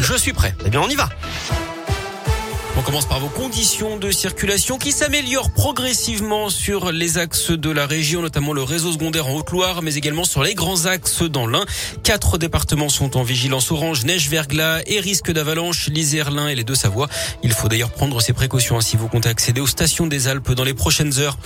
Je suis prêt. Eh bien, on y va. On commence par vos conditions de circulation qui s'améliorent progressivement sur les axes de la région, notamment le réseau secondaire en Haute-Loire, mais également sur les grands axes dans l'Ain. Quatre départements sont en vigilance orange, neige, verglas et risque d'avalanche, l'Isère, l'Ain et les deux Savoies. Il faut d'ailleurs prendre ces précautions si vous comptez accéder aux stations des Alpes dans les prochaines heures.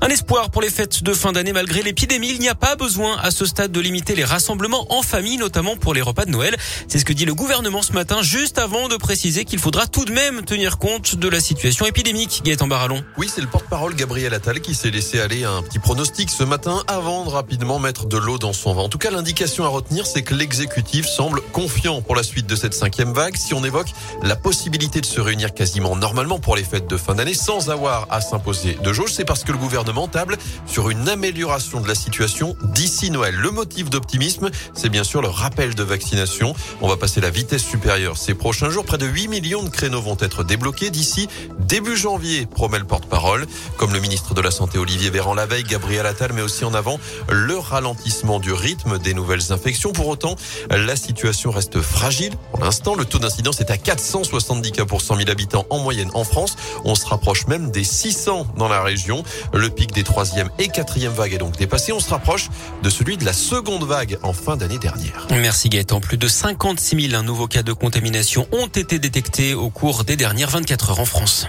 Un espoir pour les fêtes de fin d'année malgré l'épidémie. Il n'y a pas besoin à ce stade de limiter les rassemblements en famille, notamment pour les repas de Noël. C'est ce que dit le gouvernement ce matin, juste avant de préciser qu'il faudra tout de même tenir compte de la situation épidémique. Gaëtan Barallon. Oui, c'est le porte-parole Gabriel Attal qui s'est laissé aller à un petit pronostic ce matin avant de rapidement mettre de l'eau dans son vin. En tout cas, l'indication à retenir, c'est que l'exécutif semble confiant pour la suite de cette cinquième vague. Si on évoque la possibilité de se réunir quasiment normalement pour les fêtes de fin d'année sans avoir à s'imposer de jauge, c'est parce que le gouvernement table sur une amélioration de la situation d'ici Noël. Le motif d'optimisme, c'est bien sûr le rappel de vaccination. On va passer la vitesse supérieure ces prochains jours. Près de 8 millions de créneaux vont être débloqués d'ici début janvier, promet le porte-parole. Comme le ministre de la Santé Olivier Véran la veille, Gabriel Attal met aussi en avant le ralentissement du rythme des nouvelles infections. Pour autant, la situation reste fragile. Pour l'instant, le taux d'incidence est à 470 cas pour 100 000 habitants en moyenne en France. On se rapproche même des 600 dans la région. Le pic des troisième et quatrième vagues est donc dépassé. On se rapproche de celui de la seconde vague en fin d'année dernière. Merci Gaëtan. Plus de 56 000 nouveaux cas de contamination ont été détectés au cours des dernières 24 heures en France.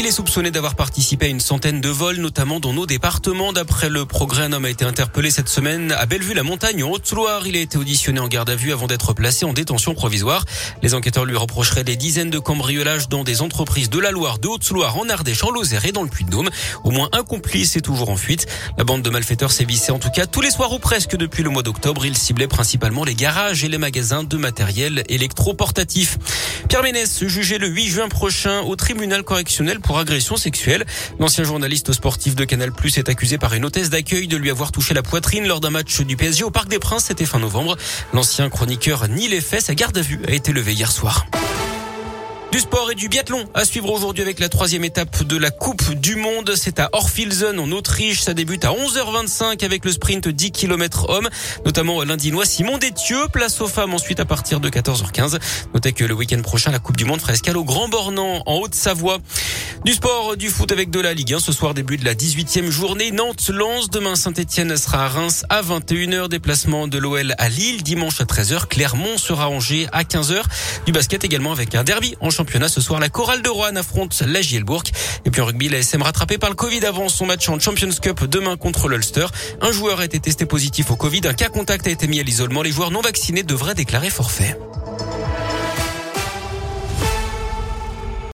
Il est soupçonné d'avoir participé à une centaine de vols, notamment dans nos départements. D'après le progrès, un homme a été interpellé cette semaine à Bellevue-la-Montagne, en Haute-Loire. Il a été auditionné en garde à vue avant d'être placé en détention provisoire. Les enquêteurs lui reprocheraient des dizaines de cambriolages dans des entreprises de la Loire, de Haute-Loire, en Ardèche, en Lozère et dans le Puy-de-Dôme. Au moins un complice est toujours en fuite. La bande de malfaiteurs sévissait en tout cas tous les soirs ou presque depuis le mois d'octobre. Il ciblait principalement les garages et les magasins de matériel électroportatif. Pierre Ménès, jugé le 8 juin prochain au tribunal correctionnel pour agression sexuelle. L'ancien journaliste sportif de Canal Plus est accusé par une hôtesse d'accueil de lui avoir touché la poitrine lors d'un match du PSG au Parc des Princes. C'était fin novembre. L'ancien chroniqueur nie les faits. Sa garde à vue a été levée hier soir. Du sport et du biathlon à suivre aujourd'hui avec la troisième étape de la Coupe du Monde. C'est à Orfilsen en Autriche. Ça débute à 11h25 avec le sprint 10 km hommes, notamment l'Indinois Simon Détieux. Place aux femmes ensuite à partir de 14h15. Notez que le week-end prochain, la Coupe du Monde fera escale au Grand Bornand en Haute-Savoie. Du sport, du foot avec de la Ligue 1. Ce soir, début de la 18e journée. Nantes lance. Demain, Saint-Etienne sera à Reims à 21h. Déplacement de l'OL à Lille. Dimanche à 13h. Clermont sera à Angers à 15h. Du basket également avec un derby en ce soir. La chorale de Rouen affronte la Gielbourg. Et puis en rugby, la SM rattrapée par le Covid avant son match en Champions Cup demain contre l'Ulster. Un joueur a été testé positif au Covid. Un cas contact a été mis à l'isolement. Les joueurs non vaccinés devraient déclarer forfait.